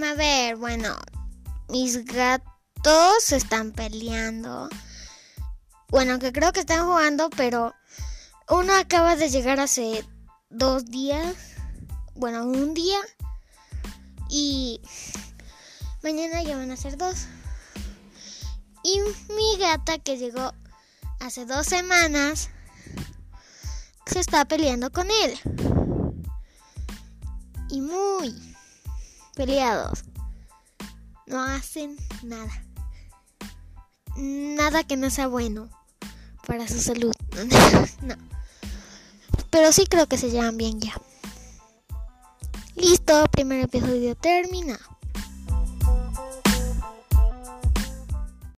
a ver, bueno, mis gatos están peleando. Bueno, que creo que están jugando, pero uno acaba de llegar hace dos días. Bueno, un día. Y mañana ya van a ser dos. Y mi gata que llegó hace dos semanas se está peleando con él. Y muy peleados. No hacen nada. Nada que no sea bueno para su salud. no. Pero sí creo que se llevan bien ya. Listo, primer episodio terminado.